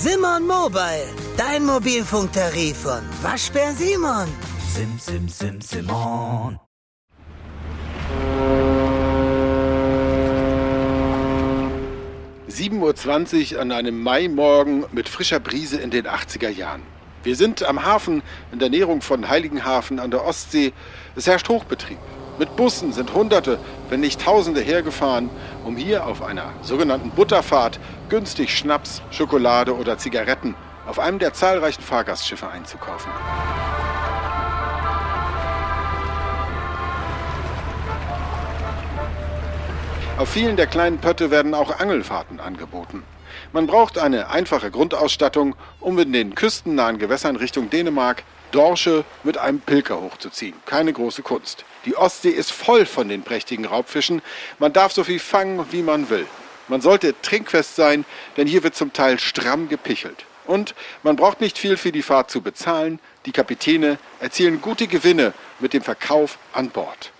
Simon Mobile, dein Mobilfunktarif von Waschbär Simon. Sim, sim, sim, Simon. ...7.20 Uhr an einem Maimorgen mit frischer Brise in den 80er Jahren. Wir sind am Hafen in der Näherung von Heiligenhafen an der Ostsee. Es herrscht Hochbetrieb. Mit Bussen sind Hunderte, wenn nicht Tausende hergefahren, um hier auf einer sogenannten Butterfahrt günstig Schnaps, Schokolade oder Zigaretten auf einem der zahlreichen Fahrgastschiffe einzukaufen. Auf vielen der kleinen Pötte werden auch Angelfahrten angeboten. Man braucht eine einfache Grundausstattung, um in den küstennahen Gewässern Richtung Dänemark Dorsche mit einem Pilker hochzuziehen. Keine große Kunst. Die Ostsee ist voll von den prächtigen Raubfischen. Man darf so viel fangen, wie man will. Man sollte trinkfest sein, denn hier wird zum Teil stramm gepichelt. Und man braucht nicht viel für die Fahrt zu bezahlen. Die Kapitäne erzielen gute Gewinne mit dem Verkauf an Bord.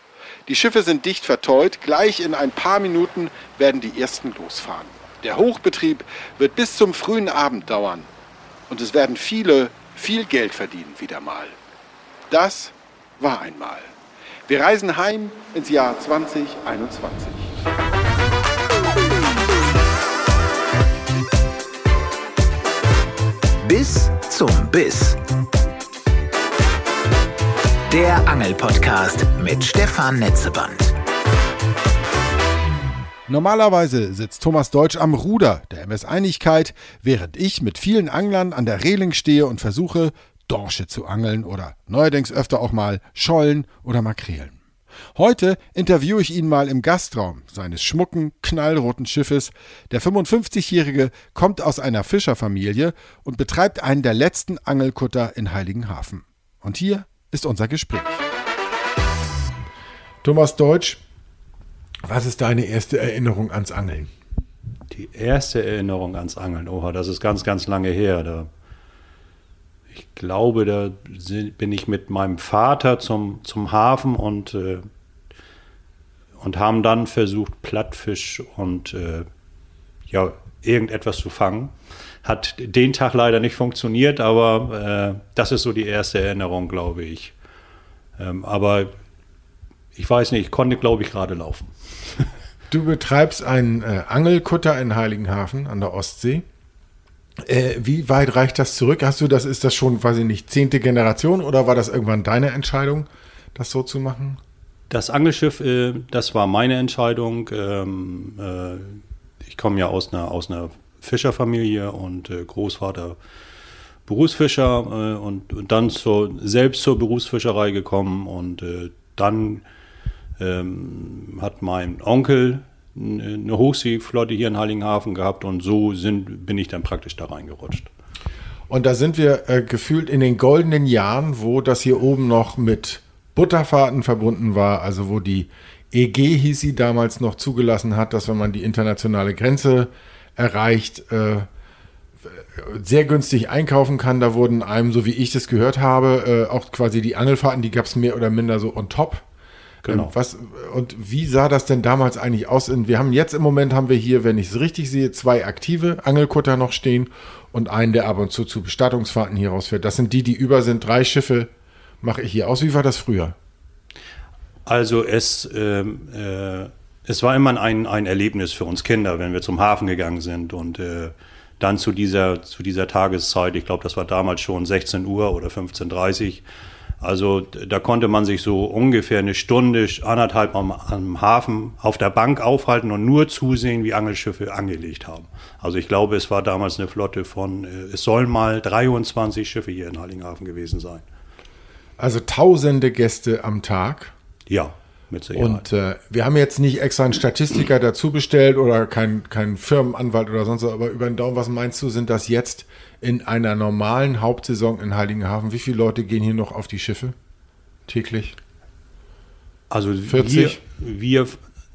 Die Schiffe sind dicht verteut. Gleich in ein paar Minuten werden die ersten losfahren. Der Hochbetrieb wird bis zum frühen Abend dauern. Und es werden viele viel Geld verdienen wieder mal. Das war einmal. Wir reisen heim ins Jahr 2021. Bis zum Biss. Der Angelpodcast mit Stefan Netzeband. Normalerweise sitzt Thomas Deutsch am Ruder der MS Einigkeit, während ich mit vielen Anglern an der Reling stehe und versuche, Dorsche zu angeln oder neuerdings öfter auch mal Schollen oder Makrelen. Heute interviewe ich ihn mal im Gastraum seines schmucken, knallroten Schiffes. Der 55-Jährige kommt aus einer Fischerfamilie und betreibt einen der letzten Angelkutter in Heiligenhafen. Und hier ist unser Gespräch. Thomas Deutsch, was ist deine erste Erinnerung ans Angeln? Die erste Erinnerung ans Angeln, oha, das ist ganz, ganz lange her. Da, ich glaube, da bin ich mit meinem Vater zum, zum Hafen und, äh, und haben dann versucht, Plattfisch und äh, ja, irgendetwas zu fangen. Hat den Tag leider nicht funktioniert, aber äh, das ist so die erste Erinnerung, glaube ich. Ähm, aber ich weiß nicht, ich konnte, glaube ich, gerade laufen. Du betreibst einen äh, Angelkutter in Heiligenhafen an der Ostsee. Äh, wie weit reicht das zurück? Hast du das, ist das schon, weiß ich nicht, zehnte Generation oder war das irgendwann deine Entscheidung, das so zu machen? Das Angelschiff, äh, das war meine Entscheidung. Ähm, äh, ich komme ja aus einer, aus einer Fischerfamilie und äh, Großvater Berufsfischer äh, und, und, dann zur, selbst zur Berufsfischerei gekommen und dann ähm, hat mein Onkel eine Hochseeflotte hier in Heiligenhafen gehabt und so sind, bin ich dann praktisch da reingerutscht. Und da sind wir äh, gefühlt in den goldenen Jahren, wo das hier oben noch mit Butterfahrten verbunden war, also wo die EG hieß sie damals noch zugelassen hat, dass wenn man die internationale Grenze erreicht, äh, sehr günstig einkaufen kann. Da wurden einem, so wie ich das gehört habe, äh, auch quasi die Angelfahrten, die gab es mehr oder minder so on top. Genau. Ähm, was, und wie sah das denn damals eigentlich aus? Wir haben jetzt im Moment haben wir hier, wenn ich es richtig sehe, zwei aktive Angelkutter noch stehen und einen, der ab und zu zu Bestattungsfahrten hier rausfährt. Das sind die, die über sind. Drei Schiffe mache ich hier aus. Wie war das früher? Also es, ähm, äh, es war immer ein, ein Erlebnis für uns Kinder, wenn wir zum Hafen gegangen sind und äh, dann zu dieser, zu dieser Tageszeit, ich glaube, das war damals schon 16 Uhr oder 15.30 Uhr, also da konnte man sich so ungefähr eine Stunde, anderthalb am, am, Hafen auf der Bank aufhalten und nur zusehen, wie Angelschiffe angelegt haben. Also ich glaube, es war damals eine Flotte von, äh, es sollen mal 23 Schiffe hier in Heiligenhafen gewesen sein. Also tausende Gäste am Tag? Ja. Mit Sicherheit. Und äh, wir haben jetzt nicht extra einen Statistiker dazu bestellt oder keinen kein Firmenanwalt oder sonst was, aber über den Daumen, was meinst du, sind das jetzt in einer normalen Hauptsaison in Heiligenhafen, wie viele Leute gehen hier noch auf die Schiffe täglich? Also 40? Wir, wir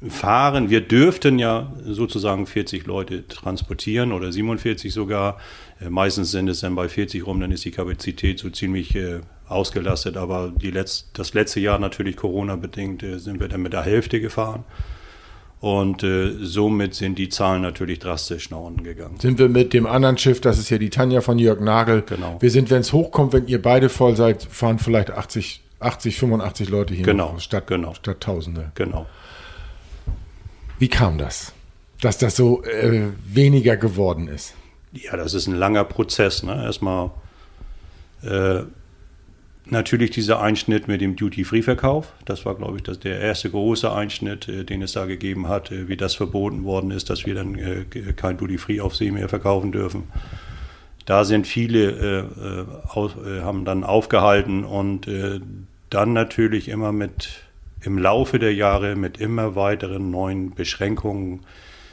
fahren, wir dürften ja sozusagen 40 Leute transportieren oder 47 sogar. Äh, meistens sind es dann bei 40 rum, dann ist die Kapazität so ziemlich äh, ausgelastet. Aber die Letz-, das letzte Jahr natürlich Corona-bedingt äh, sind wir dann mit der Hälfte gefahren. Und äh, somit sind die Zahlen natürlich drastisch nach unten gegangen. Sind wir mit dem anderen Schiff, das ist ja die Tanja von Jörg Nagel. Genau. Wir sind, wenn es hochkommt, wenn ihr beide voll seid, fahren vielleicht 80, 80 85 Leute hier Genau, statt, genau. statt Tausende. Genau. Wie kam das? Dass das so äh, weniger geworden ist? Ja, das ist ein langer Prozess. Ne? Erstmal äh, natürlich dieser Einschnitt mit dem Duty-Free-Verkauf. Das war, glaube ich, das, der erste große Einschnitt, äh, den es da gegeben hat, äh, wie das verboten worden ist, dass wir dann äh, kein Duty-Free auf See mehr verkaufen dürfen. Da sind viele, äh, äh, aus, äh, haben dann aufgehalten und äh, dann natürlich immer mit im Laufe der Jahre mit immer weiteren neuen Beschränkungen,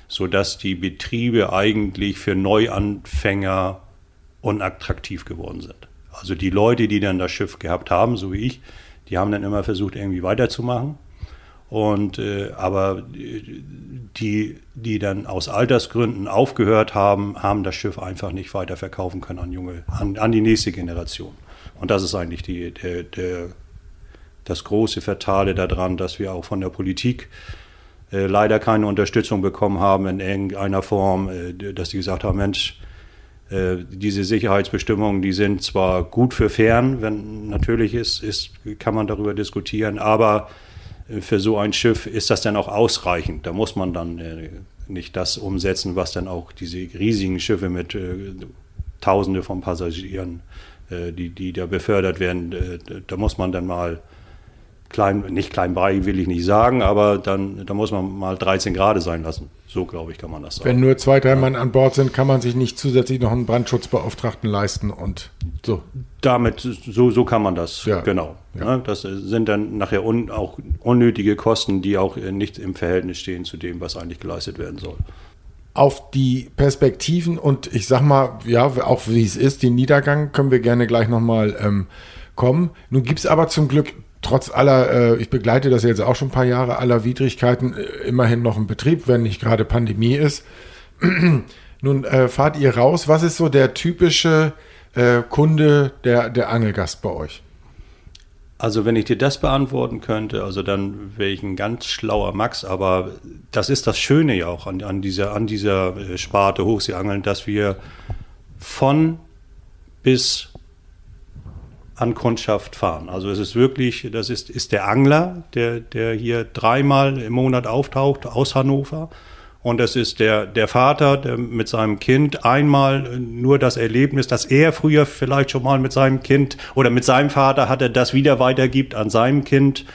sodass die Betriebe eigentlich für Neuanfänger unattraktiv geworden sind. Also die Leute, die dann das Schiff gehabt haben, so wie ich, die haben dann immer versucht, irgendwie weiterzumachen. Und äh, aber die, die dann aus Altersgründen aufgehört haben, haben das Schiff einfach nicht weiter verkaufen können an junge, an, an die nächste Generation. Und das ist eigentlich die, der, der, das große Fatale daran, dass wir auch von der Politik äh, leider keine Unterstützung bekommen haben in irgendeiner Form, äh, dass die gesagt haben, Mensch, äh, diese Sicherheitsbestimmungen, die sind zwar gut für Fern, wenn natürlich ist, ist, kann man darüber diskutieren, aber äh, für so ein Schiff ist das dann auch ausreichend. Da muss man dann äh, nicht das umsetzen, was dann auch diese riesigen Schiffe mit äh, Tausende von Passagieren, äh, die, die da befördert werden, äh, da muss man dann mal klein, nicht klein bei, will ich nicht sagen, aber dann, da muss man mal 13 Grad sein lassen. So, glaube ich, kann man das sagen. Wenn nur zwei, drei Mann an Bord sind, kann man sich nicht zusätzlich noch einen Brandschutzbeauftragten leisten und so. Damit, so, so kann man das, Ja. genau. Ja. Ne, das sind dann nachher un, auch unnötige Kosten, die auch äh, nicht im Verhältnis stehen zu dem, was eigentlich geleistet werden soll. Auf die Perspektiven und ich sag mal, ja, auch wie es ist, den Niedergang können wir gerne gleich nochmal ähm, kommen. Nun gibt's aber zum Glück trotz aller, äh, ich begleite das jetzt auch schon ein paar Jahre, aller Widrigkeiten, äh, immerhin noch einen Betrieb, wenn nicht gerade Pandemie ist. Nun äh, fahrt ihr raus. Was ist so der typische äh, Kunde, der, der Angelgast bei euch? Also wenn ich dir das beantworten könnte, also dann wäre ich ein ganz schlauer Max, aber das ist das Schöne ja auch an, an dieser, an dieser äh, Sparte Hochseeangeln, dass wir von bis an Kundschaft fahren. Also es ist wirklich, das ist, ist der Angler, der, der hier dreimal im Monat auftaucht aus Hannover. Und es ist der, der Vater, der mit seinem Kind einmal nur das Erlebnis, dass er früher vielleicht schon mal mit seinem Kind oder mit seinem Vater hatte, das wieder weitergibt an seinem Kind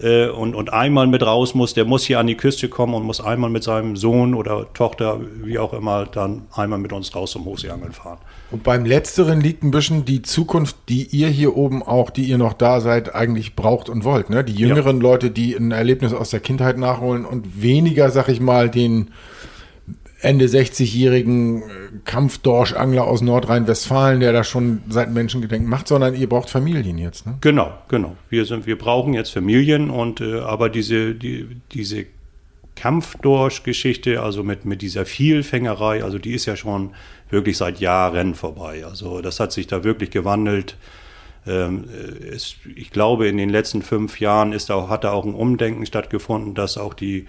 äh, und, und einmal mit raus muss, der muss hier an die Küste kommen und muss einmal mit seinem Sohn oder Tochter, wie auch immer, dann einmal mit uns raus zum Hochseeangeln fahren. Und beim Letzteren liegt ein bisschen die Zukunft, die ihr hier oben auch, die ihr noch da seid, eigentlich braucht und wollt. Ne? Die jüngeren Leute, die ein Erlebnis aus der Kindheit nachholen und weniger, sag ich mal, den Ende 60-jährigen äh, Kampfdorschangler aus Nordrhein-Westfalen, der das schon seit Menschengedenken macht, sondern ihr braucht Familien jetzt. Ne? Genau, genau. Wir, sind, wir brauchen jetzt Familien und äh, aber diese, die, diese Kampfdorsch-Geschichte, also mit, mit dieser Vielfängerei, also die ist ja schon wirklich seit Jahren vorbei. Also das hat sich da wirklich gewandelt. Ähm, es, ich glaube, in den letzten fünf Jahren ist auch, hat da auch ein Umdenken stattgefunden, dass auch die,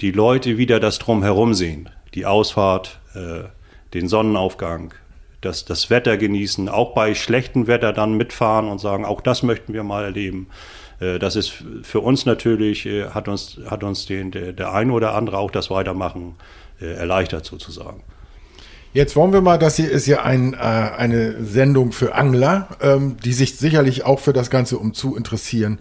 die Leute wieder das Drumherum sehen. Die Ausfahrt, äh, den Sonnenaufgang, das, das Wetter genießen, auch bei schlechtem Wetter dann mitfahren und sagen, auch das möchten wir mal erleben. Äh, das ist für uns natürlich, äh, hat uns, hat uns den, der, der ein oder andere auch das Weitermachen äh, erleichtert sozusagen. Jetzt wollen wir mal, das hier ist ja ein, äh, eine Sendung für Angler, ähm, die sich sicherlich auch für das Ganze um zu interessieren,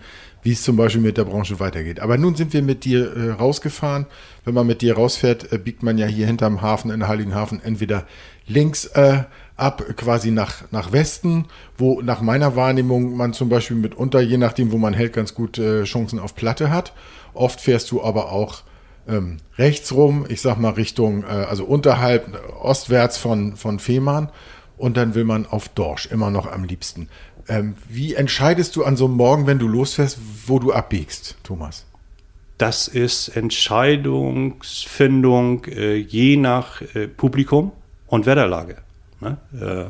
wie es zum Beispiel mit der Branche weitergeht. Aber nun sind wir mit dir äh, rausgefahren. Wenn man mit dir rausfährt, äh, biegt man ja hier hinterm Hafen in Heiligenhafen entweder links äh, ab, quasi nach, nach Westen, wo nach meiner Wahrnehmung man zum Beispiel mitunter, je nachdem, wo man hält, ganz gut äh, Chancen auf Platte hat. Oft fährst du aber auch ähm, rechts rum, ich sag mal Richtung, äh, also unterhalb, äh, ostwärts von, von Fehmarn und dann will man auf Dorsch, immer noch am liebsten. Ähm, wie entscheidest du an so einem Morgen, wenn du losfährst, wo du abbiegst, Thomas? Das ist Entscheidungsfindung äh, je nach äh, Publikum und Wetterlage. Ne? Äh,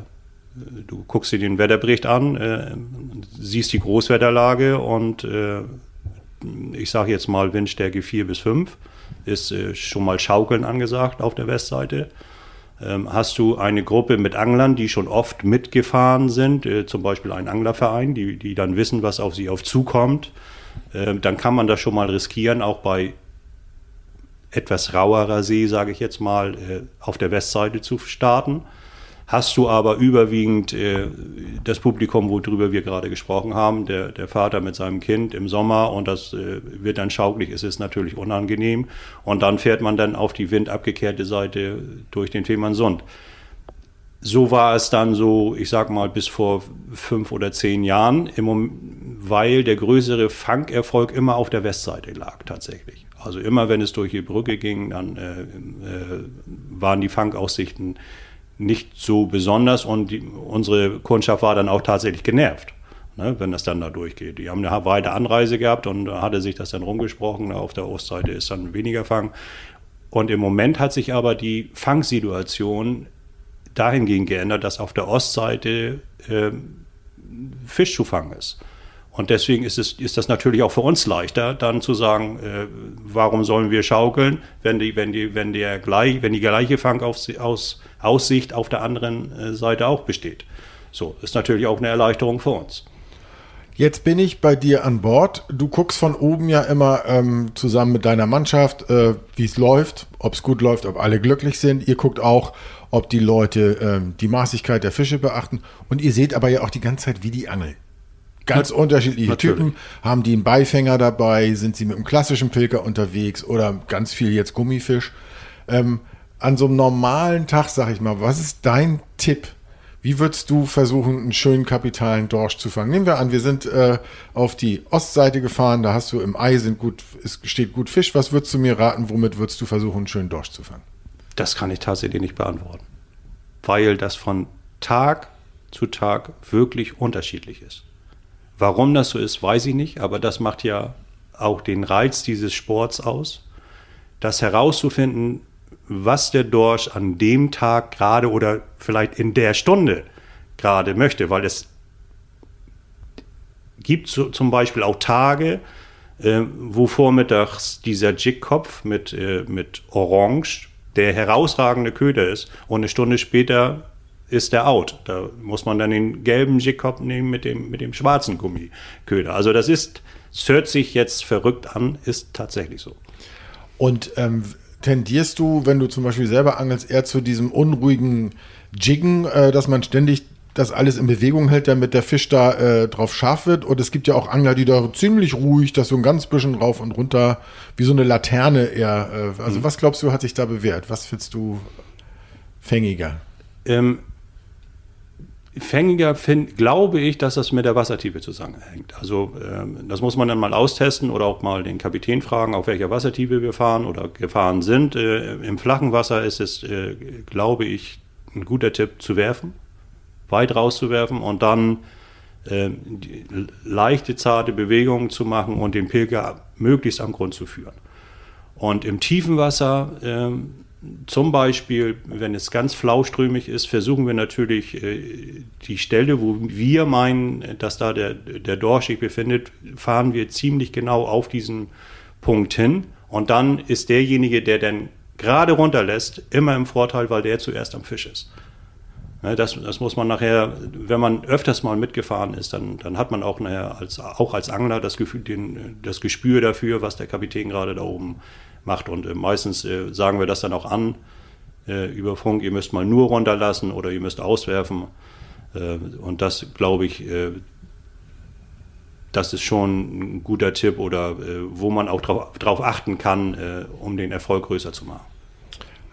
du guckst dir den Wetterbericht an, äh, siehst die Großwetterlage und äh, ich sage jetzt mal Windstärke 4 bis 5 ist äh, schon mal Schaukeln angesagt auf der Westseite. Ähm, hast du eine Gruppe mit Anglern, die schon oft mitgefahren sind, äh, zum Beispiel ein Anglerverein, die, die dann wissen, was auf sie auf zukommt, äh, dann kann man das schon mal riskieren, auch bei etwas rauerer See, sage ich jetzt mal, äh, auf der Westseite zu starten hast du aber überwiegend äh, das Publikum, worüber wir gerade gesprochen haben, der, der Vater mit seinem Kind im Sommer und das äh, wird dann schaukelig, es ist natürlich unangenehm und dann fährt man dann auf die windabgekehrte Seite durch den Fehmarnsund. So war es dann so, ich sag mal, bis vor fünf oder zehn Jahren, im, weil der größere Fangerfolg immer auf der Westseite lag tatsächlich. Also immer, wenn es durch die Brücke ging, dann äh, äh, waren die Fangaussichten nicht so besonders und die, unsere Kundschaft war dann auch tatsächlich genervt, ne, wenn das dann da durchgeht. Die haben eine weite Anreise gehabt und hatte sich das dann rumgesprochen. Auf der Ostseite ist dann weniger Fang. Und im Moment hat sich aber die Fangsituation dahingehend geändert, dass auf der Ostseite äh, Fisch zu fangen ist. Und deswegen ist, es, ist das natürlich auch für uns leichter, dann zu sagen, äh, warum sollen wir schaukeln, wenn die, wenn die, wenn der gleich, wenn die gleiche Fangaussicht auf der anderen äh, Seite auch besteht. So, ist natürlich auch eine Erleichterung für uns. Jetzt bin ich bei dir an Bord. Du guckst von oben ja immer ähm, zusammen mit deiner Mannschaft, äh, wie es läuft, ob es gut läuft, ob alle glücklich sind. Ihr guckt auch, ob die Leute ähm, die Maßigkeit der Fische beachten. Und ihr seht aber ja auch die ganze Zeit, wie die angeln. Ganz Na, unterschiedliche natürlich. Typen. Haben die einen Beifänger dabei? Sind sie mit einem klassischen Pilker unterwegs oder ganz viel jetzt Gummifisch? Ähm, an so einem normalen Tag, sag ich mal, was ist dein Tipp? Wie würdest du versuchen, einen schönen kapitalen Dorsch zu fangen? Nehmen wir an, wir sind äh, auf die Ostseite gefahren, da hast du im Ei sind gut, es steht gut Fisch. Was würdest du mir raten, womit würdest du versuchen, einen schönen Dorsch zu fangen? Das kann ich tatsächlich nicht beantworten. Weil das von Tag zu Tag wirklich unterschiedlich ist. Warum das so ist, weiß ich nicht, aber das macht ja auch den Reiz dieses Sports aus, das herauszufinden, was der Dorsch an dem Tag gerade oder vielleicht in der Stunde gerade möchte, weil es gibt so, zum Beispiel auch Tage, äh, wo vormittags dieser Jigkopf mit, äh, mit Orange der herausragende Köder ist und eine Stunde später ist der out. Da muss man dann den gelben Jigkopf nehmen mit dem, mit dem schwarzen Gummiköder. Also das ist, es hört sich jetzt verrückt an, ist tatsächlich so. Und ähm, tendierst du, wenn du zum Beispiel selber angelst, eher zu diesem unruhigen Jiggen, äh, dass man ständig das alles in Bewegung hält, damit der Fisch da äh, drauf scharf wird. Und es gibt ja auch Angler, die da ziemlich ruhig, das so ein ganz bisschen rauf und runter, wie so eine Laterne eher. Äh, also mhm. was glaubst du, hat sich da bewährt? Was findest du fängiger? Ähm, fängiger find, glaube ich, dass das mit der Wassertiefe zusammenhängt. Also ähm, das muss man dann mal austesten oder auch mal den Kapitän fragen, auf welcher Wassertiefe wir fahren oder gefahren sind. Äh, Im flachen Wasser ist es, äh, glaube ich, ein guter Tipp zu werfen, weit rauszuwerfen und dann äh, leichte, zarte Bewegungen zu machen und den Pilger möglichst am Grund zu führen. Und im tiefen Wasser ähm, zum Beispiel, wenn es ganz flauströmig ist, versuchen wir natürlich äh, die Stelle, wo wir meinen, dass da der, der Dorsch sich befindet, fahren wir ziemlich genau auf diesen Punkt hin. Und dann ist derjenige, der dann gerade runterlässt, immer im Vorteil, weil der zuerst am Fisch ist. Ne, das, das, muss man nachher, wenn man öfters mal mitgefahren ist, dann, dann hat man auch, nachher als, auch als Angler das, Gefühl, den, das Gespür dafür, was der Kapitän gerade da oben macht. Und äh, meistens äh, sagen wir das dann auch an äh, über Funk, ihr müsst mal nur runterlassen oder ihr müsst auswerfen. Und das, glaube ich, das ist schon ein guter Tipp oder wo man auch darauf achten kann, um den Erfolg größer zu machen.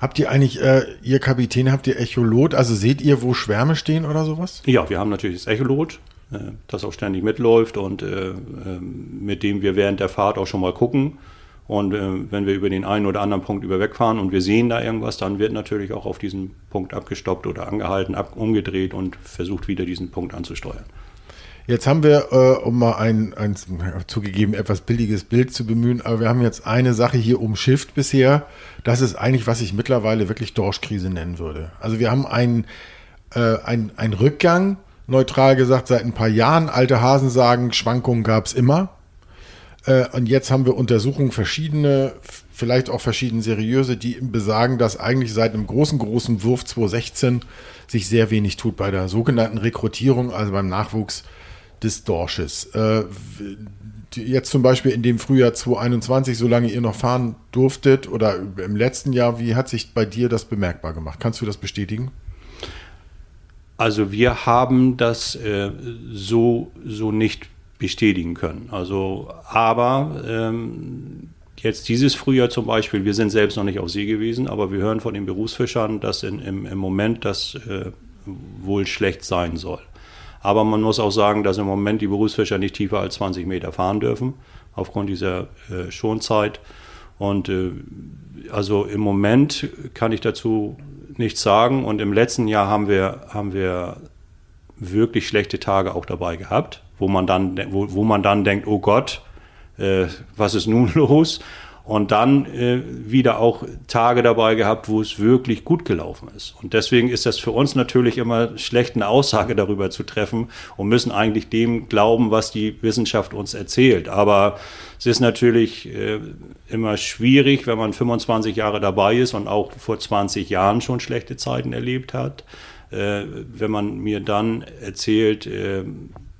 Habt ihr eigentlich, äh, ihr Kapitän, habt ihr Echolot? Also seht ihr, wo Schwärme stehen oder sowas? Ja, wir haben natürlich das Echolot, äh, das auch ständig mitläuft und äh, mit dem wir während der Fahrt auch schon mal gucken. Und äh, wenn wir über den einen oder anderen Punkt über wegfahren und wir sehen da irgendwas, dann wird natürlich auch auf diesen Punkt abgestoppt oder angehalten, ab, umgedreht und versucht wieder diesen Punkt anzusteuern. Jetzt haben wir, äh, um mal ein, ein zugegeben etwas billiges Bild zu bemühen, aber wir haben jetzt eine Sache hier umschifft bisher. Das ist eigentlich, was ich mittlerweile wirklich Dorschkrise nennen würde. Also wir haben einen, äh, ein, ein Rückgang, neutral gesagt, seit ein paar Jahren. Alte Hasen sagen, Schwankungen gab es immer. Äh, und jetzt haben wir Untersuchungen verschiedene vielleicht auch verschieden seriöse, die besagen, dass eigentlich seit einem großen, großen Wurf 2016 sich sehr wenig tut bei der sogenannten Rekrutierung, also beim Nachwuchs des Dorsches. Äh, jetzt zum Beispiel in dem Frühjahr 2021, solange ihr noch fahren durftet oder im letzten Jahr, wie hat sich bei dir das bemerkbar gemacht? Kannst du das bestätigen? Also wir haben das äh, so, so nicht bestätigen können. Also, aber ähm, jetzt dieses Frühjahr zum Beispiel, wir sind selbst noch nicht auf See gewesen, aber wir hören von den Berufsfischern, dass in, im, im Moment das äh, wohl schlecht sein soll. Aber man muss auch sagen, dass im Moment die Berufsfischer nicht tiefer als 20 Meter fahren dürfen, aufgrund dieser äh, Schonzeit. Und äh, also im Moment kann ich dazu nichts sagen. Und im letzten Jahr haben wir, haben wir wirklich schlechte Tage auch dabei gehabt, wo man dann, wo, wo man dann denkt, oh Gott, äh, was ist nun los? Und dann äh, wieder auch Tage dabei gehabt, wo es wirklich gut gelaufen ist. Und deswegen ist das für uns natürlich immer schlecht, eine Aussage darüber zu treffen und müssen eigentlich dem glauben, was die Wissenschaft uns erzählt. Aber es ist natürlich äh, immer schwierig, wenn man 25 Jahre dabei ist und auch vor 20 Jahren schon schlechte Zeiten erlebt hat. Äh, wenn man mir dann erzählt, äh,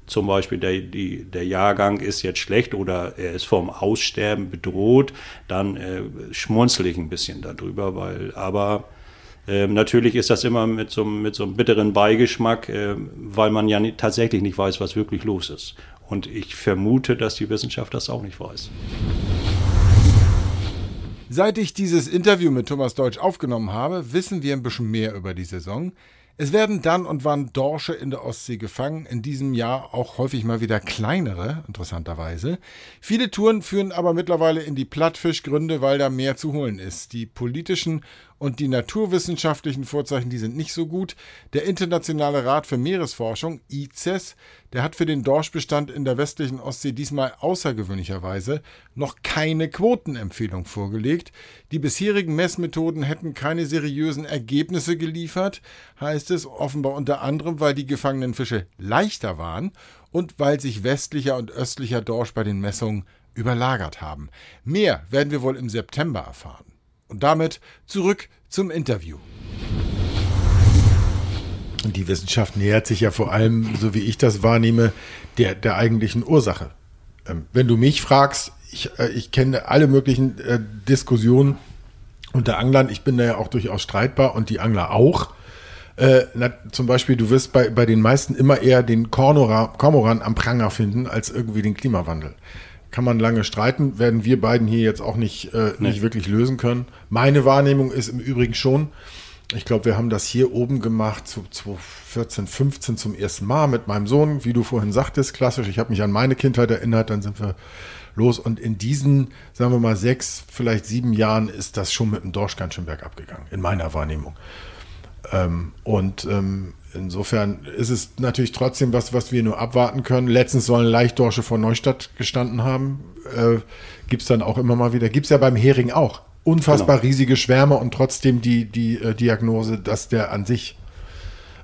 zum Beispiel der, die, der Jahrgang ist jetzt schlecht oder er ist vom Aussterben bedroht, dann äh, schmunzel ich ein bisschen darüber, weil aber äh, natürlich ist das immer mit so, mit so einem bitteren Beigeschmack, äh, weil man ja nicht, tatsächlich nicht weiß, was wirklich los ist. Und ich vermute, dass die Wissenschaft das auch nicht weiß. Seit ich dieses Interview mit Thomas Deutsch aufgenommen habe, wissen wir ein bisschen mehr über die Saison. Es werden dann und wann Dorsche in der Ostsee gefangen, in diesem Jahr auch häufig mal wieder kleinere, interessanterweise. Viele Touren führen aber mittlerweile in die Plattfischgründe, weil da mehr zu holen ist. Die politischen und die naturwissenschaftlichen Vorzeichen, die sind nicht so gut. Der Internationale Rat für Meeresforschung, ICES, der hat für den Dorschbestand in der westlichen Ostsee diesmal außergewöhnlicherweise noch keine Quotenempfehlung vorgelegt. Die bisherigen Messmethoden hätten keine seriösen Ergebnisse geliefert, heißt es offenbar unter anderem, weil die gefangenen Fische leichter waren und weil sich westlicher und östlicher Dorsch bei den Messungen überlagert haben. Mehr werden wir wohl im September erfahren. Und damit zurück zum Interview. Und die Wissenschaft nähert sich ja vor allem, so wie ich das wahrnehme, der, der eigentlichen Ursache. Ähm, wenn du mich fragst, ich, äh, ich kenne alle möglichen äh, Diskussionen unter Anglern. Ich bin da ja auch durchaus streitbar und die Angler auch. Äh, na, zum Beispiel, du wirst bei, bei den meisten immer eher den Kormoran am Pranger finden, als irgendwie den Klimawandel kann man lange streiten, werden wir beiden hier jetzt auch nicht, äh, nee. nicht wirklich lösen können. Meine Wahrnehmung ist im Übrigen schon, ich glaube, wir haben das hier oben gemacht zu 2014, 15 zum ersten Mal mit meinem Sohn, wie du vorhin sagtest, klassisch. Ich habe mich an meine Kindheit erinnert, dann sind wir los. Und in diesen, sagen wir mal, sechs, vielleicht sieben Jahren ist das schon mit dem Dorsch ganz schön bergab gegangen, in meiner Wahrnehmung. Ähm, und ähm, Insofern ist es natürlich trotzdem was, was wir nur abwarten können. Letztens sollen Leichtdorsche vor Neustadt gestanden haben. Äh, Gibt es dann auch immer mal wieder. Gibt es ja beim Hering auch. Unfassbar genau. riesige Schwärme und trotzdem die, die äh, Diagnose, dass der an sich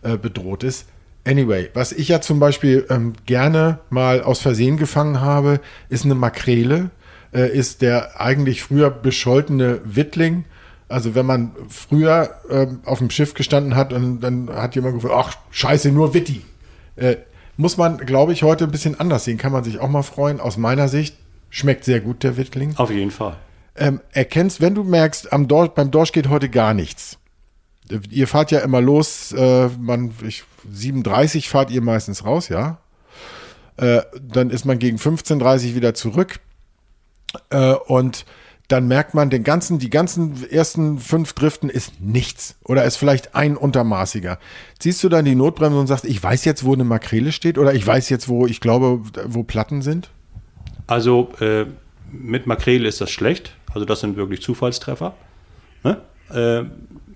äh, bedroht ist. Anyway, was ich ja zum Beispiel ähm, gerne mal aus Versehen gefangen habe, ist eine Makrele. Äh, ist der eigentlich früher bescholtene Wittling also wenn man früher ähm, auf dem Schiff gestanden hat und dann hat jemand gesagt, ach scheiße, nur Witti. Äh, muss man, glaube ich, heute ein bisschen anders sehen. Kann man sich auch mal freuen. Aus meiner Sicht schmeckt sehr gut der Wittling. Auf jeden Fall. Ähm, erkennst, wenn du merkst, am Dorsch, beim Dorsch geht heute gar nichts. Ihr fahrt ja immer los, äh, man, ich, 37 fahrt ihr meistens raus, ja. Äh, dann ist man gegen 15.30 wieder zurück. Äh, und dann merkt man, den ganzen, die ganzen ersten fünf Driften ist nichts. Oder ist vielleicht ein untermaßiger. Ziehst du dann die Notbremse und sagst, ich weiß jetzt, wo eine Makrele steht, oder ich weiß jetzt, wo ich glaube, wo Platten sind? Also äh, mit Makrele ist das schlecht. Also das sind wirklich Zufallstreffer. Ne? Äh,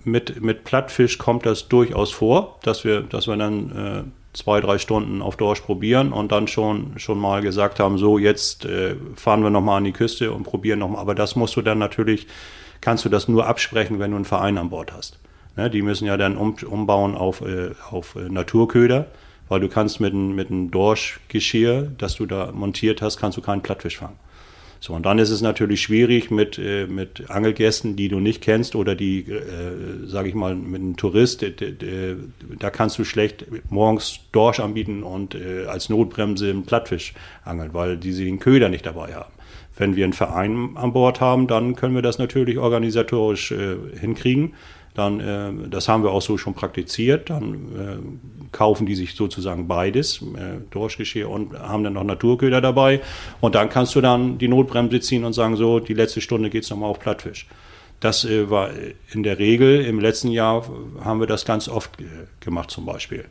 mit, mit Plattfisch kommt das durchaus vor, dass wir, dass wir dann äh, zwei, drei Stunden auf Dorsch probieren und dann schon, schon mal gesagt haben, so jetzt äh, fahren wir nochmal an die Küste und probieren nochmal. Aber das musst du dann natürlich, kannst du das nur absprechen, wenn du einen Verein an Bord hast. Ne, die müssen ja dann um, umbauen auf, äh, auf äh, Naturköder, weil du kannst mit, mit einem Dorschgeschirr, das du da montiert hast, kannst du keinen Plattfisch fangen. So, und dann ist es natürlich schwierig mit, äh, mit Angelgästen, die du nicht kennst oder die, äh, sage ich mal, mit einem Tourist, äh, da kannst du schlecht morgens Dorsch anbieten und äh, als Notbremse einen Plattfisch angeln, weil die sie den Köder nicht dabei haben. Wenn wir einen Verein an Bord haben, dann können wir das natürlich organisatorisch äh, hinkriegen. Dann, äh, das haben wir auch so schon praktiziert. Dann äh, kaufen die sich sozusagen beides, äh, Dorschgeschirr und haben dann noch Naturköder dabei. Und dann kannst du dann die Notbremse ziehen und sagen, so, die letzte Stunde geht's nochmal auf Plattfisch. Das äh, war in der Regel, im letzten Jahr haben wir das ganz oft äh, gemacht zum Beispiel.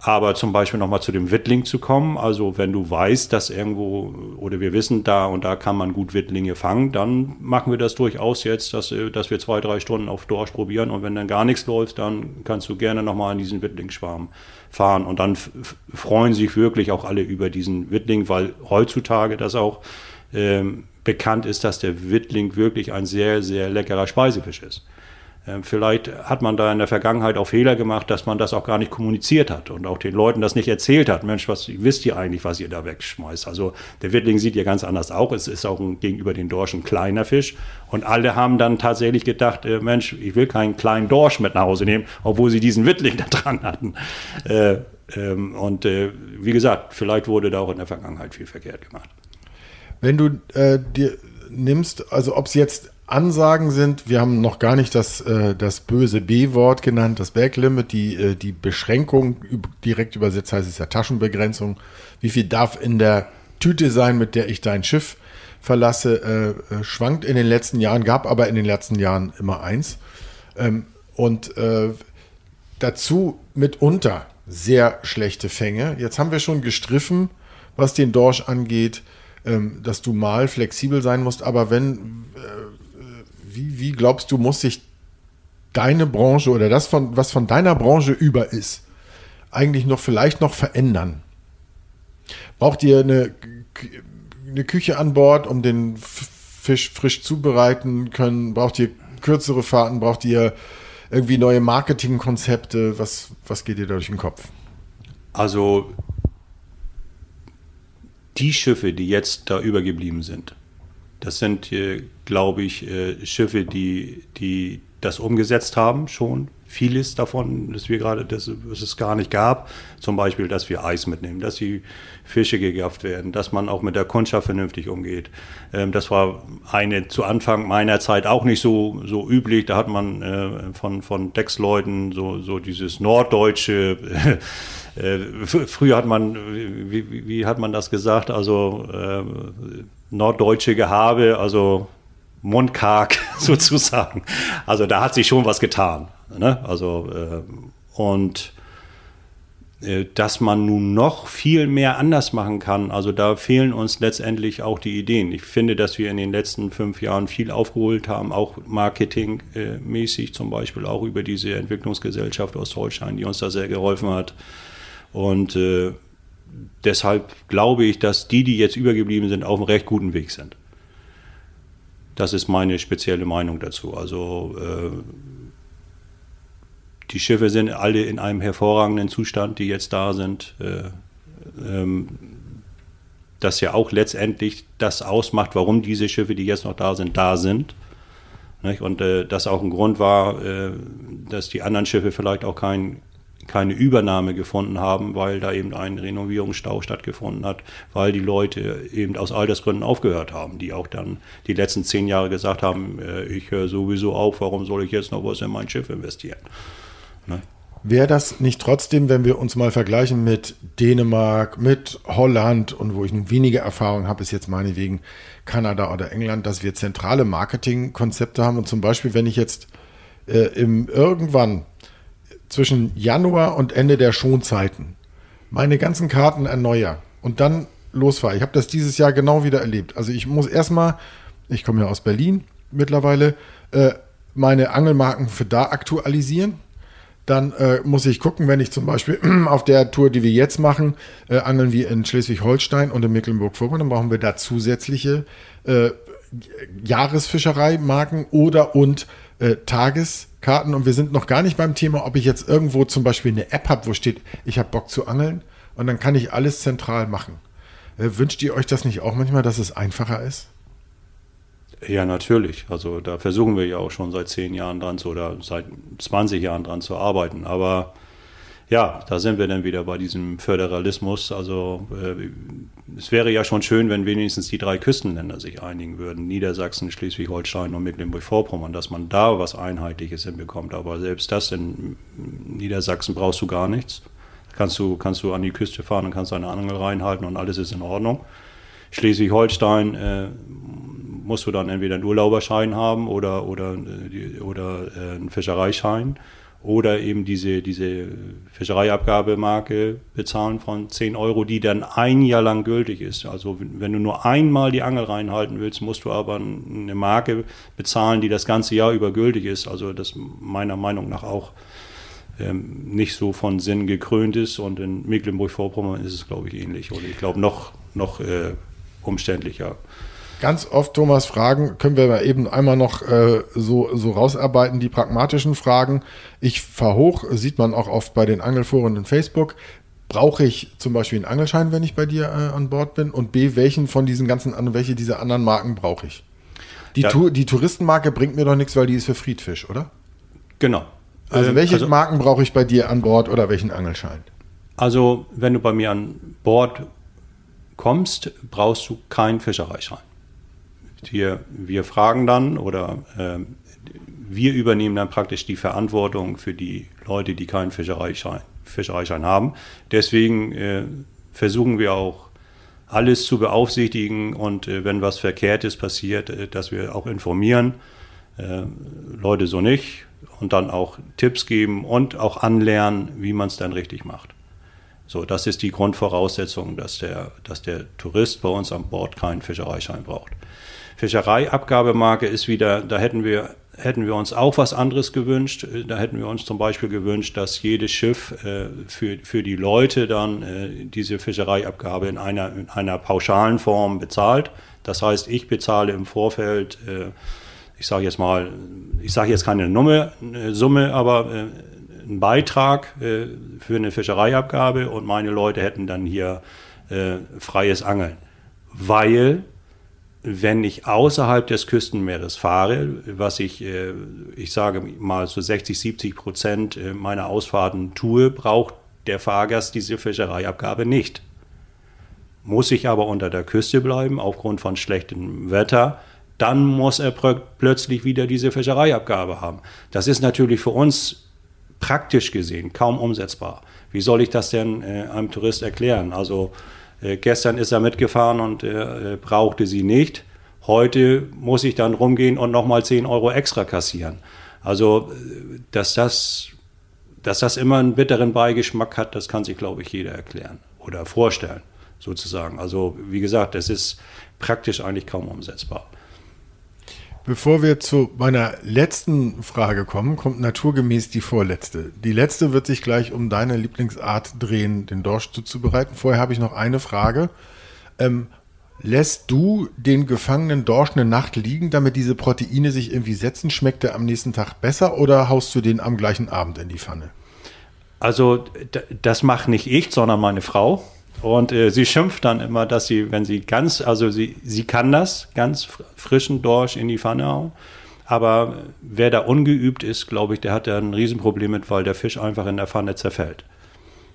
Aber zum Beispiel nochmal zu dem Wittling zu kommen, also wenn du weißt, dass irgendwo, oder wir wissen, da und da kann man gut Wittlinge fangen, dann machen wir das durchaus jetzt, dass, äh, dass wir zwei, drei Stunden auf Dorsch probieren. Und wenn dann gar nichts läuft, dann kannst du gerne nochmal in diesen Wittlingsschwarm fahren. Und dann freuen sich wirklich auch alle über diesen Wittling, weil heutzutage das auch ähm, bekannt ist, dass der Wittling wirklich ein sehr, sehr leckerer Speisefisch ist. Ähm, vielleicht hat man da in der Vergangenheit auch Fehler gemacht, dass man das auch gar nicht kommuniziert hat und auch den Leuten das nicht erzählt hat. Mensch, was wisst ihr eigentlich, was ihr da wegschmeißt? Also der Wittling sieht ja ganz anders aus. Es ist auch ein, gegenüber den Dorschen kleiner Fisch. Und alle haben dann tatsächlich gedacht, äh, Mensch, ich will keinen kleinen Dorsch mit nach Hause nehmen, obwohl sie diesen Wittling da dran hatten. Äh, ähm, und äh, wie gesagt, vielleicht wurde da auch in der Vergangenheit viel verkehrt gemacht. Wenn du äh, dir nimmst, also ob es jetzt Ansagen sind, wir haben noch gar nicht das, äh, das böse B-Wort genannt, das Backlimit, die, äh, die Beschränkung, direkt übersetzt heißt es ja Taschenbegrenzung. Wie viel darf in der Tüte sein, mit der ich dein Schiff verlasse, äh, äh, schwankt in den letzten Jahren, gab aber in den letzten Jahren immer eins. Ähm, und äh, dazu mitunter sehr schlechte Fänge. Jetzt haben wir schon gestriffen, was den Dorsch angeht, ähm, dass du mal flexibel sein musst, aber wenn äh, wie, wie glaubst du, muss sich deine Branche oder das, von, was von deiner Branche über ist, eigentlich noch vielleicht noch verändern? Braucht ihr eine, eine Küche an Bord, um den Fisch frisch zubereiten können? Braucht ihr kürzere Fahrten? Braucht ihr irgendwie neue Marketingkonzepte? Was, was geht dir da durch den Kopf? Also die Schiffe, die jetzt da übergeblieben sind, das sind, glaube ich, äh, Schiffe, die, die das umgesetzt haben schon. Vieles davon, das wir gerade, dass es gar nicht gab. Zum Beispiel, dass wir Eis mitnehmen, dass die Fische gegafft werden, dass man auch mit der Kundschaft vernünftig umgeht. Ähm, das war eine zu Anfang meiner Zeit auch nicht so, so üblich. Da hat man äh, von, von Decksleuten so, so dieses norddeutsche, äh, früher hat man, wie, wie, hat man das gesagt? Also, norddeutsche Gehabe, also mundkarg sozusagen. Also da hat sich schon was getan. Ne? Also äh, und äh, dass man nun noch viel mehr anders machen kann. Also da fehlen uns letztendlich auch die Ideen. Ich finde, dass wir in den letzten fünf Jahren viel aufgeholt haben, auch marketingmäßig zum Beispiel, auch über diese Entwicklungsgesellschaft aus Holstein, die uns da sehr geholfen hat. Und äh, deshalb glaube ich, dass die, die jetzt übergeblieben sind, auf einem recht guten Weg sind. Das ist meine spezielle Meinung dazu. Also äh, die Schiffe sind alle in einem hervorragenden Zustand, die jetzt da sind. Äh, ähm, das ja auch letztendlich das ausmacht, warum diese Schiffe, die jetzt noch da sind, da sind. Nicht? Und äh, das auch ein Grund war, äh, dass die anderen Schiffe vielleicht auch kein keine Übernahme gefunden haben, weil da eben ein Renovierungsstau stattgefunden hat, weil die Leute eben aus Altersgründen aufgehört haben, die auch dann die letzten zehn Jahre gesagt haben, äh, ich höre sowieso auf, warum soll ich jetzt noch was in mein Schiff investieren? Ne? Wäre das nicht trotzdem, wenn wir uns mal vergleichen mit Dänemark, mit Holland und wo ich nun weniger Erfahrung habe, ist jetzt meinetwegen Kanada oder England, dass wir zentrale Marketingkonzepte haben und zum Beispiel, wenn ich jetzt äh, im irgendwann zwischen Januar und Ende der Schonzeiten meine ganzen Karten erneuere und dann losfahre. Ich habe das dieses Jahr genau wieder erlebt. Also ich muss erstmal, ich komme ja aus Berlin mittlerweile, äh, meine Angelmarken für da aktualisieren. Dann äh, muss ich gucken, wenn ich zum Beispiel auf der Tour, die wir jetzt machen, äh, angeln wir in Schleswig-Holstein und in Mecklenburg-Vorpommern, dann brauchen wir da zusätzliche äh, Jahresfischereimarken oder und äh, Tageskarten und wir sind noch gar nicht beim Thema, ob ich jetzt irgendwo zum Beispiel eine App habe, wo steht, ich habe Bock zu angeln und dann kann ich alles zentral machen. Äh, wünscht ihr euch das nicht auch manchmal, dass es einfacher ist? Ja, natürlich. Also da versuchen wir ja auch schon seit zehn Jahren dran zu oder seit 20 Jahren dran zu arbeiten. Aber ja, da sind wir dann wieder bei diesem Föderalismus. Also äh, es wäre ja schon schön, wenn wenigstens die drei Küstenländer sich einigen würden, Niedersachsen, Schleswig-Holstein und Mecklenburg-Vorpommern, dass man da was Einheitliches hinbekommt. Aber selbst das in Niedersachsen brauchst du gar nichts. Kannst du, kannst du an die Küste fahren und kannst deine Angel reinhalten und alles ist in Ordnung. Schleswig-Holstein äh, musst du dann entweder einen Urlauberschein haben oder, oder, äh, oder äh, einen Fischereischein oder eben diese, diese Fischereiabgabemarke bezahlen von 10 Euro, die dann ein Jahr lang gültig ist. Also wenn du nur einmal die Angel reinhalten willst, musst du aber eine Marke bezahlen, die das ganze Jahr über gültig ist. Also das meiner Meinung nach auch ähm, nicht so von Sinn gekrönt ist. Und in Mecklenburg-Vorpommern ist es, glaube ich, ähnlich. Oder ich glaube noch, noch äh, umständlicher. Ganz oft, Thomas, Fragen können wir eben einmal noch äh, so, so rausarbeiten, die pragmatischen Fragen. Ich fahre hoch, sieht man auch oft bei den Angelforen in Facebook. Brauche ich zum Beispiel einen Angelschein, wenn ich bei dir äh, an Bord bin? Und B, welchen von diesen ganzen, welche dieser anderen Marken brauche ich? Die, ja. tu, die Touristenmarke bringt mir doch nichts, weil die ist für Friedfisch, oder? Genau. Also ähm, welche also, Marken brauche ich bei dir an Bord oder welchen Angelschein? Also wenn du bei mir an Bord kommst, brauchst du keinen Fischereischein. Wir, wir fragen dann oder äh, wir übernehmen dann praktisch die Verantwortung für die Leute, die keinen Fischereischein, Fischereischein haben. Deswegen äh, versuchen wir auch alles zu beaufsichtigen und äh, wenn was Verkehrtes passiert, äh, dass wir auch informieren. Äh, Leute so nicht und dann auch Tipps geben und auch anlernen, wie man es dann richtig macht. So, das ist die Grundvoraussetzung, dass der, dass der Tourist bei uns an Bord keinen Fischereischein braucht. Fischereiabgabemarke ist wieder, da hätten wir, hätten wir uns auch was anderes gewünscht. Da hätten wir uns zum Beispiel gewünscht, dass jedes Schiff äh, für, für die Leute dann äh, diese Fischereiabgabe in einer, in einer pauschalen Form bezahlt. Das heißt, ich bezahle im Vorfeld, äh, ich sage jetzt mal, ich sage jetzt keine Nummer, Summe, aber äh, einen Beitrag äh, für eine Fischereiabgabe und meine Leute hätten dann hier äh, freies Angeln. Weil wenn ich außerhalb des Küstenmeeres fahre, was ich, äh, ich sage mal so 60, 70 Prozent äh, meiner Ausfahrten tue, braucht der Fahrgast diese Fischereiabgabe nicht. Muss ich aber unter der Küste bleiben, aufgrund von schlechtem Wetter, dann muss er plötzlich wieder diese Fischereiabgabe haben. Das ist natürlich für uns praktisch gesehen kaum umsetzbar. Wie soll ich das denn äh, einem Tourist erklären? Also äh, gestern ist er mitgefahren und äh, brauchte sie nicht. Heute muss ich dann rumgehen und nochmal 10 Euro extra kassieren. Also, äh, dass das, dass das immer einen bitteren Beigeschmack hat, das kann sich, glaube ich, jeder erklären oder vorstellen, sozusagen. Also, wie gesagt, das ist praktisch eigentlich kaum umsetzbar. Bevor wir zu meiner letzten Frage kommen, kommt naturgemäß die vorletzte. Die letzte wird sich gleich um deine Lieblingsart drehen, den Dorsch zuzubereiten. Vorher habe ich noch eine Frage. Ähm, lässt du den gefangenen Dorsch eine Nacht liegen, damit diese Proteine sich irgendwie setzen? Schmeckt er am nächsten Tag besser oder haust du den am gleichen Abend in die Pfanne? Also das mache nicht ich, sondern meine Frau. Und äh, sie schimpft dann immer, dass sie, wenn sie ganz, also sie, sie kann das, ganz frischen Dorsch in die Pfanne hauen. Aber wer da ungeübt ist, glaube ich, der hat ja ein Riesenproblem mit, weil der Fisch einfach in der Pfanne zerfällt.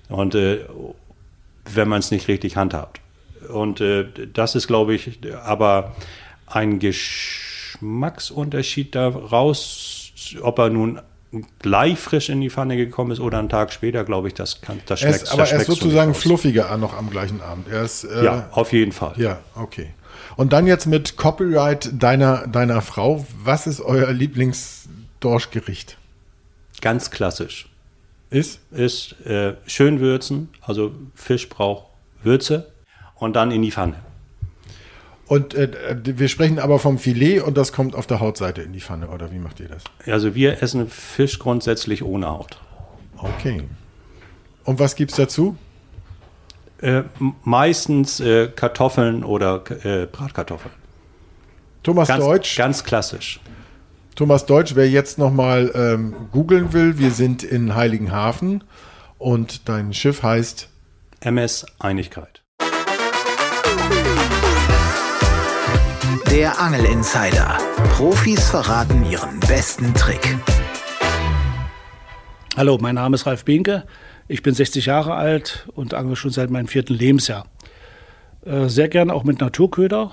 Und äh, wenn man es nicht richtig handhabt. Und äh, das ist, glaube ich, aber ein Geschmacksunterschied daraus, ob er nun gleich frisch in die Pfanne gekommen ist oder einen Tag später, glaube ich, das kann das schmeckt. Ist, aber er ist sozusagen fluffiger noch am gleichen Abend. Er ist, äh, ja, auf jeden Fall. Ja, okay. Und dann jetzt mit Copyright deiner, deiner Frau. Was ist euer Lieblingsdorschgericht? Ganz klassisch. Ist? Ist äh, schön würzen. Also Fisch braucht Würze und dann in die Pfanne. Und äh, wir sprechen aber vom Filet und das kommt auf der Hautseite in die Pfanne, oder wie macht ihr das? Also wir essen Fisch grundsätzlich ohne Haut. Okay. Und was gibt es dazu? Äh, meistens äh, Kartoffeln oder äh, Bratkartoffeln. Thomas ganz, Deutsch. Ganz klassisch. Thomas Deutsch, wer jetzt nochmal ähm, googeln will, wir sind in Heiligenhafen und dein Schiff heißt MS Einigkeit. Der Angel Insider. Profis verraten ihren besten Trick. Hallo, mein Name ist Ralf Binke. Ich bin 60 Jahre alt und angel schon seit meinem vierten Lebensjahr. Äh, sehr gerne auch mit Naturköder.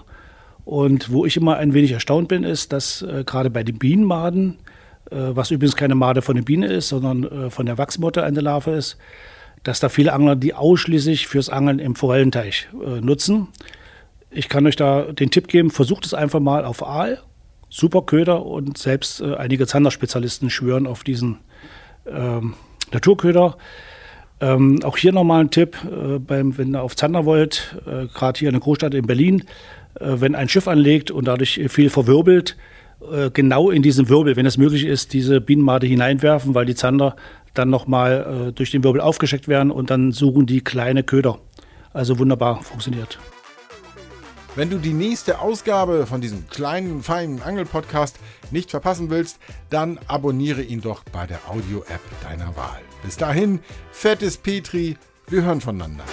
Und wo ich immer ein wenig erstaunt bin, ist, dass äh, gerade bei den Bienenmaden, äh, was übrigens keine Made von der Biene ist, sondern von der Wachsmotte eine Larve ist, dass da viele Angler die ausschließlich fürs Angeln im Forellenteich nutzen. Ich kann euch da den Tipp geben, versucht es einfach mal auf Aal. Super Köder und selbst äh, einige Zanderspezialisten schwören auf diesen ähm, Naturköder. Ähm, auch hier nochmal ein Tipp, äh, beim, wenn ihr auf Zander wollt, äh, gerade hier in der Großstadt in Berlin, äh, wenn ein Schiff anlegt und dadurch viel verwirbelt, äh, genau in diesen Wirbel, wenn es möglich ist, diese Bienenmade hineinwerfen, weil die Zander dann nochmal äh, durch den Wirbel aufgescheckt werden und dann suchen die kleine Köder. Also wunderbar funktioniert. Wenn du die nächste Ausgabe von diesem kleinen, feinen Angel-Podcast nicht verpassen willst, dann abonniere ihn doch bei der Audio-App deiner Wahl. Bis dahin, fettes Petri, wir hören voneinander.